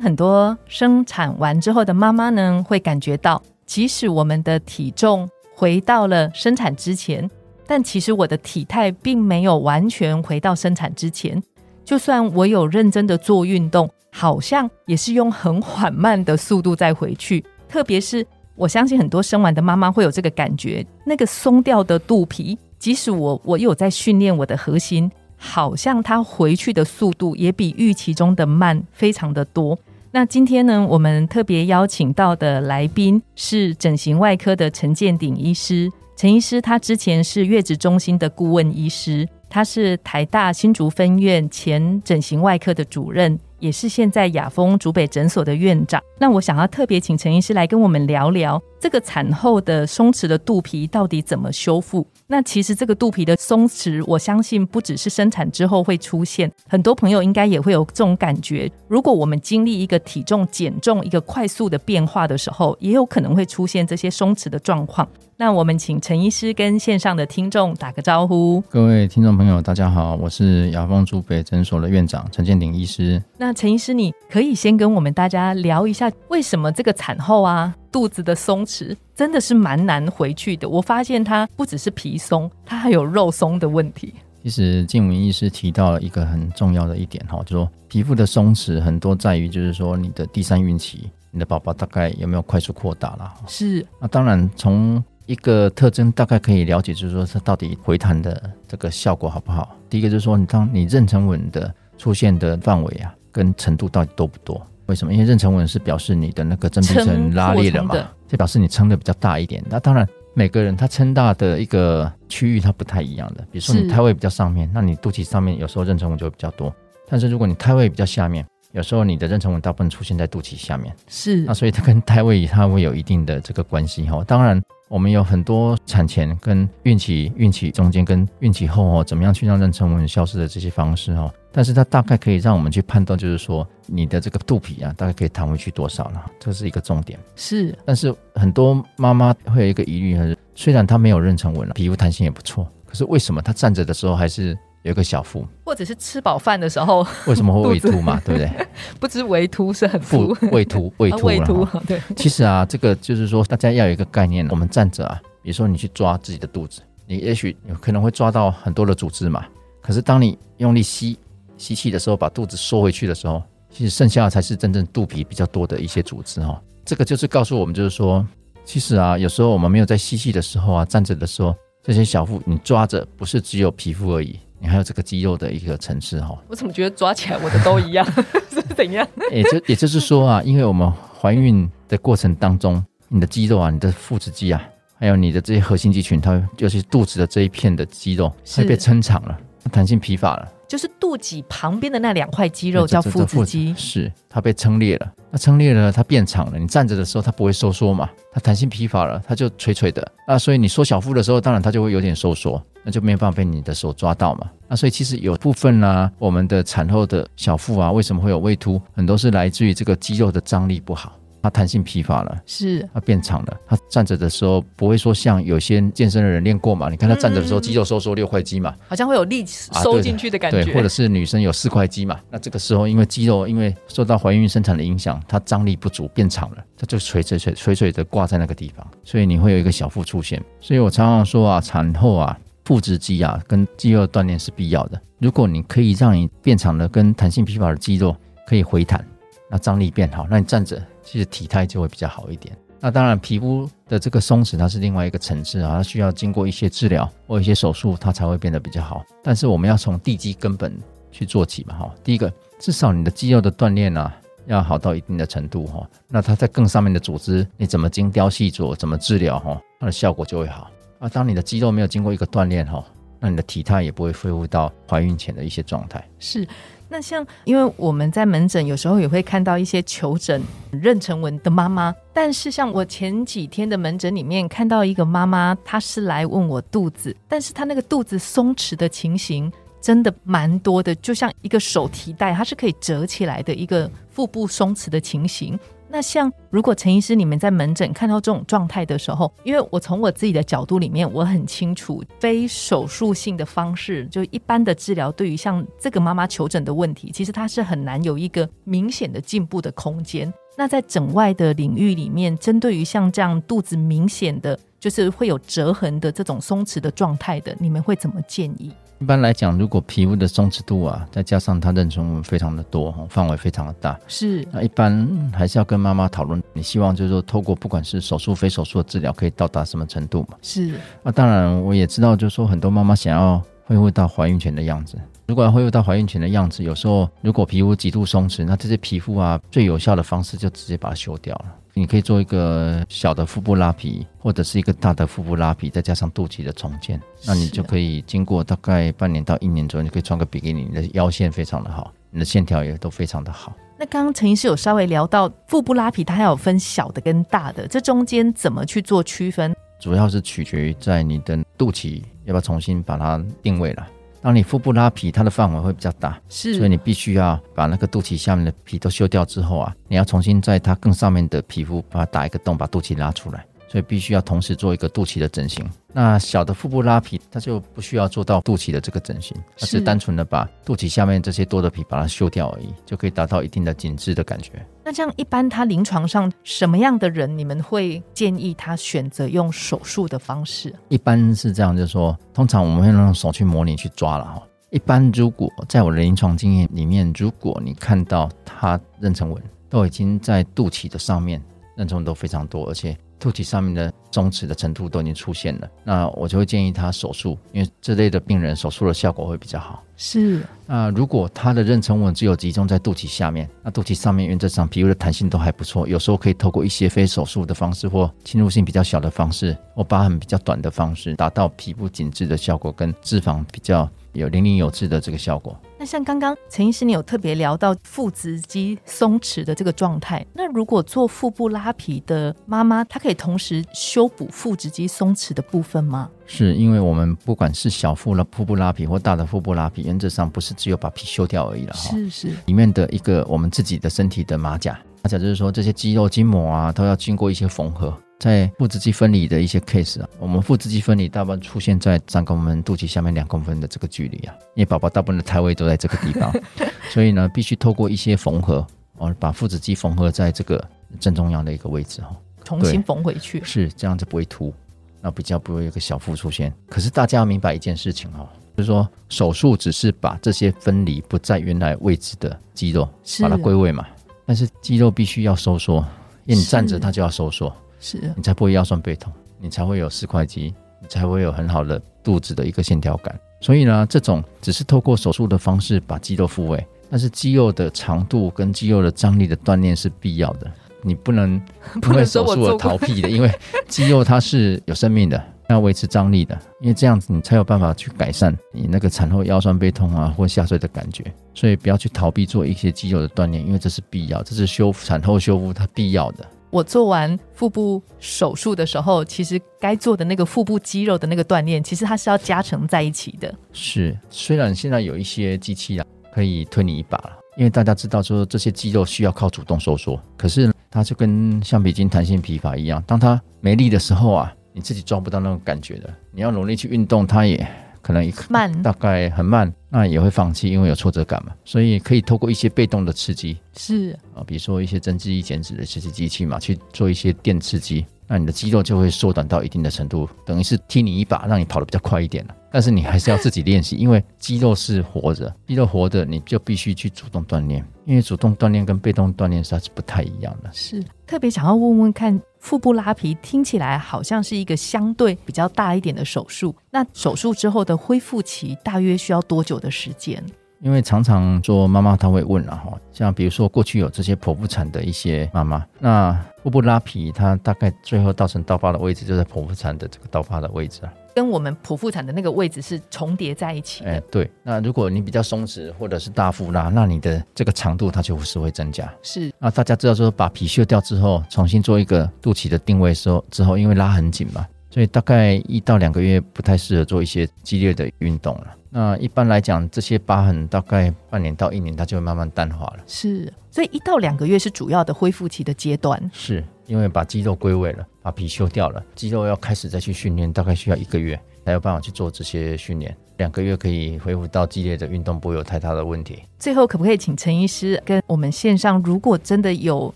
很多生产完之后的妈妈呢，会感觉到。即使我们的体重回到了生产之前，但其实我的体态并没有完全回到生产之前。就算我有认真的做运动，好像也是用很缓慢的速度再回去。特别是我相信很多生完的妈妈会有这个感觉，那个松掉的肚皮，即使我我有在训练我的核心，好像它回去的速度也比预期中的慢，非常的多。那今天呢，我们特别邀请到的来宾是整形外科的陈建鼎医师。陈医师他之前是月子中心的顾问医师，他是台大新竹分院前整形外科的主任。也是现在雅丰竹北诊所的院长。那我想要特别请陈医师来跟我们聊聊这个产后的松弛的肚皮到底怎么修复。那其实这个肚皮的松弛，我相信不只是生产之后会出现，很多朋友应该也会有这种感觉。如果我们经历一个体重减重一个快速的变化的时候，也有可能会出现这些松弛的状况。那我们请陈医师跟线上的听众打个招呼。各位听众朋友，大家好，我是雅丰竹北诊所的院长陈建鼎医师。那陈医师，你可以先跟我们大家聊一下，为什么这个产后啊，肚子的松弛真的是蛮难回去的？我发现它不只是皮松，它还有肉松的问题。其实静文医师提到了一个很重要的一点哈，就说皮肤的松弛很多在于就是说你的第三孕期，你的宝宝大概有没有快速扩大了？是。那当然从一个特征大概可以了解，就是说它到底回弹的这个效果好不好？第一个就是说，你当你妊娠纹的出现的范围啊，跟程度到底多不多？为什么？因为妊娠纹是表示你的那个真皮层拉裂了嘛，就表示你撑的比较大一点。那当然，每个人他撑大的一个区域它不太一样的。比如说你胎位比较上面，那你肚脐上面有时候妊娠纹就会比较多。但是如果你胎位比较下面，有时候你的妊娠纹大部分出现在肚脐下面。是。那所以它跟胎位它会有一定的这个关系哈。当然。我们有很多产前跟孕期、孕期中间跟孕期后哦，怎么样去让妊娠纹消失的这些方式哦，但是它大概可以让我们去判断，就是说你的这个肚皮啊，大概可以弹回去多少了，这是一个重点。是，但是很多妈妈会有一个疑虑，虽然她没有妊娠纹了，皮肤弹性也不错，可是为什么她站着的时候还是？有个小腹，或者是吃饱饭的时候，为什么会胃凸嘛？对不对？不知胃凸是很腹胃凸，胃凸胃凸。对，其实啊，这个就是说，大家要有一个概念。我们站着啊，比如说你去抓自己的肚子，你也许有可能会抓到很多的组织嘛。可是当你用力吸吸气的时候，把肚子缩回去的时候，其实剩下的才是真正肚皮比较多的一些组织哈。这个就是告诉我们，就是说，其实啊，有时候我们没有在吸气的时候啊，站着的时候，这些小腹你抓着，不是只有皮肤而已。你还有这个肌肉的一个层次哈，我怎么觉得抓起来我的都一样？是怎样？也就也就是说啊，因为我们怀孕的过程当中，你的肌肉啊，你的腹直肌啊，还有你的这些核心肌群，它就是肚子的这一片的肌肉，它被撑长了，弹性疲乏了。就是肚脐旁边的那两块肌肉叫腹直肌，是它被撑裂了。那撑裂了，它变长了。你站着的时候，它不会收缩嘛？它弹性疲乏了，它就垂垂的。那所以你缩小腹的时候，当然它就会有点收缩，那就没有办法被你的手抓到嘛。那所以其实有部分呢，我们的产后的小腹啊，为什么会有胃凸？很多是来自于这个肌肉的张力不好。它弹性疲乏了，是它变长了。它站着的时候不会说像有些健身的人练过嘛？你看他站着的时候，肌肉收缩六块肌嘛，好像会有力收进去的感觉。对，或者是女生有四块肌嘛？那这个时候因为肌肉因为受到怀孕生产的影响，它张力不足变长了，它就垂垂垂垂垂的挂在那个地方，所以你会有一个小腹出现。所以我常常说啊，产后啊，腹直肌啊跟肌肉锻炼是必要的。如果你可以让你变长的跟弹性疲乏的肌肉可以回弹，那张力变好，那你站着。其实体态就会比较好一点。那当然，皮肤的这个松弛它是另外一个层次啊，它需要经过一些治疗或一些手术，它才会变得比较好。但是我们要从地基根本去做起嘛，哈。第一个，至少你的肌肉的锻炼啊，要好到一定的程度哈。那它在更上面的组织，你怎么精雕细琢，怎么治疗哈，它的效果就会好。啊，当你的肌肉没有经过一个锻炼哈，那你的体态也不会恢复到怀孕前的一些状态。是。那像，因为我们在门诊有时候也会看到一些求诊妊娠纹的妈妈，但是像我前几天的门诊里面看到一个妈妈，她是来问我肚子，但是她那个肚子松弛的情形真的蛮多的，就像一个手提袋，它是可以折起来的一个腹部松弛的情形。那像如果陈医师你们在门诊看到这种状态的时候，因为我从我自己的角度里面，我很清楚非手术性的方式，就一般的治疗，对于像这个妈妈求诊的问题，其实它是很难有一个明显的进步的空间。那在诊外的领域里面，针对于像这样肚子明显的就是会有折痕的这种松弛的状态的，你们会怎么建议？一般来讲，如果皮肤的松弛度啊，再加上它妊娠纹非常的多，范围非常的大，是那一般还是要跟妈妈讨论，你希望就是说，透过不管是手术、非手术的治疗，可以到达什么程度嘛？是。那当然，我也知道，就是说，很多妈妈想要恢复到怀孕前的样子。如果要恢复到怀孕前的样子，有时候如果皮肤极度松弛，那这些皮肤啊，最有效的方式就直接把它修掉了。你可以做一个小的腹部拉皮，或者是一个大的腹部拉皮，再加上肚脐的重建，那你就可以经过大概半年到一年左右，你可以穿个比基尼，你的腰线非常的好，你的线条也都非常的好。那刚刚陈医师有稍微聊到腹部拉皮，它还有分小的跟大的，这中间怎么去做区分？主要是取决于在你的肚脐要不要重新把它定位了。当你腹部拉皮，它的范围会比较大，是，所以你必须要把那个肚脐下面的皮都修掉之后啊，你要重新在它更上面的皮肤把它打一个洞，把肚脐拉出来。所以必须要同时做一个肚脐的整形。那小的腹部拉皮，它就不需要做到肚脐的这个整形，它是单纯的把肚脐下面这些多的皮把它修掉而已，就可以达到一定的紧致的感觉。那这样一般他临床上什么样的人，你们会建议他选择用手术的方式？一般是这样，就是说，通常我们会用手去模拟去抓了哈。一般如果在我的临床经验里面，如果你看到他妊娠纹都已经在肚脐的上面，妊娠纹都非常多，而且。肚脐上面的松弛的程度都已经出现了，那我就会建议他手术，因为这类的病人手术的效果会比较好。是，那如果他的妊娠纹只有集中在肚脐下面，那肚脐上面原则上皮肤的弹性都还不错，有时候可以透过一些非手术的方式或侵入性比较小的方式或疤痕比较短的方式，达到皮肤紧致的效果跟脂肪比较有淋漓有致的这个效果。那像刚刚陈医师，你有特别聊到腹直肌松弛的这个状态。那如果做腹部拉皮的妈妈，她可以同时修补腹直肌松弛的部分吗？是因为我们不管是小腹的腹部拉皮或大的腹部拉皮，原则上不是只有把皮修掉而已了哈。是是，里面的一个我们自己的身体的马甲，马甲就是说这些肌肉筋膜啊，都要经过一些缝合。在腹直肌分离的一些 case 啊，我们腹直肌分离大部分出现在三公分肚脐下面两公分的这个距离啊，因为宝宝大部分的胎位都在这个地方，所以呢，必须透过一些缝合，哦，把腹直肌缝合在这个正中央的一个位置哈，重新缝回去，是这样子不会凸，那比较不会有个小腹出现。可是大家要明白一件事情哦，就是说手术只是把这些分离不在原来位置的肌肉把它归位嘛，但是肌肉必须要收缩，因为你站着它就要收缩。是你才不会腰酸背痛，你才会有四块肌，你才会有很好的肚子的一个线条感。所以呢，这种只是透过手术的方式把肌肉复位，但是肌肉的长度跟肌肉的张力的锻炼是必要的。你不能 因为手术而逃避的，因为肌肉它是有生命的，要维持张力的，因为这样子你才有办法去改善你那个产后腰酸背痛啊或下坠的感觉。所以不要去逃避做一些肌肉的锻炼，因为这是必要，这是修产后修复它必要的。我做完腹部手术的时候，其实该做的那个腹部肌肉的那个锻炼，其实它是要加成在一起的。是，虽然现在有一些机器啊可以推你一把了，因为大家知道说这些肌肉需要靠主动收缩，可是它就跟橡皮筋弹性疲乏一样，当它没力的时候啊，你自己抓不到那种感觉的。你要努力去运动，它也可能一慢，大概很慢。那也会放弃，因为有挫折感嘛，所以可以透过一些被动的刺激，是啊，比如说一些增肌减脂的这些机器嘛，去做一些电刺激，那你的肌肉就会缩短到一定的程度，等于是踢你一把，让你跑得比较快一点了。但是你还是要自己练习，因为肌肉是活着，肌肉活着，你就必须去主动锻炼，因为主动锻炼跟被动锻炼它是不太一样的。是特别想要问问看，腹部拉皮听起来好像是一个相对比较大一点的手术，那手术之后的恢复期大约需要多久的时间？因为常常做妈妈她会问了哈，像比如说过去有这些剖腹产的一些妈妈，那腹部拉皮，它大概最后造成刀疤的位置就在剖腹产的这个刀疤的位置啊。跟我们剖腹产的那个位置是重叠在一起的，对。那如果你比较松弛或者是大腹拉，那你的这个长度它就是会增加。是。那大家知道说把皮削掉之后，重新做一个肚脐的定位时候，之后因为拉很紧嘛，所以大概一到两个月不太适合做一些激烈的运动了。那一般来讲，这些疤痕大概半年到一年，它就会慢慢淡化了。是。所以一到两个月是主要的恢复期的阶段。是。因为把肌肉归位了，把皮修掉了，肌肉要开始再去训练，大概需要一个月才有办法去做这些训练。两个月可以恢复到激烈的运动，不会有太大的问题。最后，可不可以请陈医师跟我们线上，如果真的有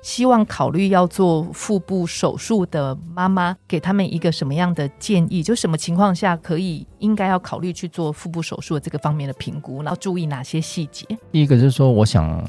希望考虑要做腹部手术的妈妈，给他们一个什么样的建议？就什么情况下可以应该要考虑去做腹部手术的这个方面的评估，然后注意哪些细节？第一个就是说，我想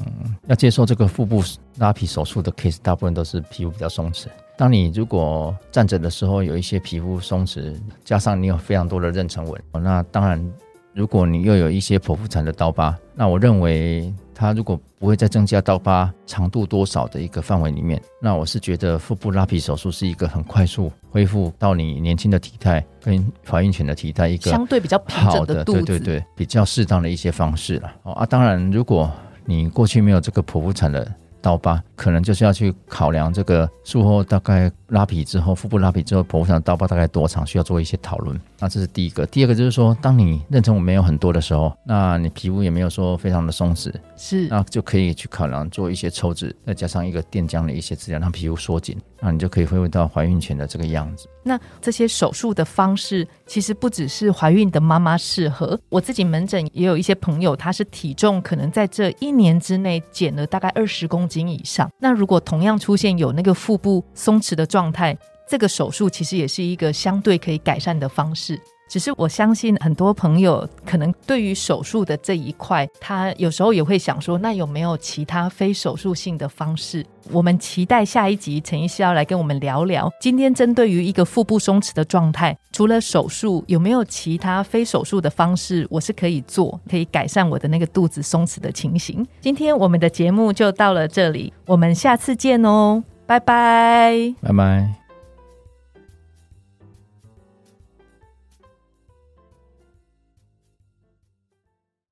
要接受这个腹部拉皮手术的 case，大部分都是皮肤比较松弛。当你如果站着的时候有一些皮肤松弛，加上你有非常多的妊娠纹，那当然，如果你又有一些剖腹产的刀疤，那我认为它如果不会再增加刀疤长度多少的一个范围里面，那我是觉得腹部拉皮手术是一个很快速恢复到你年轻的体态跟怀孕前的体态一个相对比较好的对对对比较适当的一些方式了。哦啊，当然如果你过去没有这个剖腹产的。刀疤可能就是要去考量这个术后大概拉皮之后，腹部拉皮之后剖腹产刀疤大概多长，需要做一些讨论。那这是第一个。第二个就是说，当你妊娠纹没有很多的时候，那你皮肤也没有说非常的松弛，是，那就可以去考量做一些抽脂，再加上一个电浆的一些治疗，让皮肤缩紧，那你就可以恢复到怀孕前的这个样子。那这些手术的方式，其实不只是怀孕的妈妈适合，我自己门诊也有一些朋友，他是体重可能在这一年之内减了大概二十公斤以上。那如果同样出现有那个腹部松弛的状态，这个手术其实也是一个相对可以改善的方式。只是我相信很多朋友可能对于手术的这一块，他有时候也会想说，那有没有其他非手术性的方式？我们期待下一集陈医师要来跟我们聊聊。今天针对于一个腹部松弛的状态，除了手术，有没有其他非手术的方式，我是可以做，可以改善我的那个肚子松弛的情形？今天我们的节目就到了这里，我们下次见哦，拜拜，拜拜。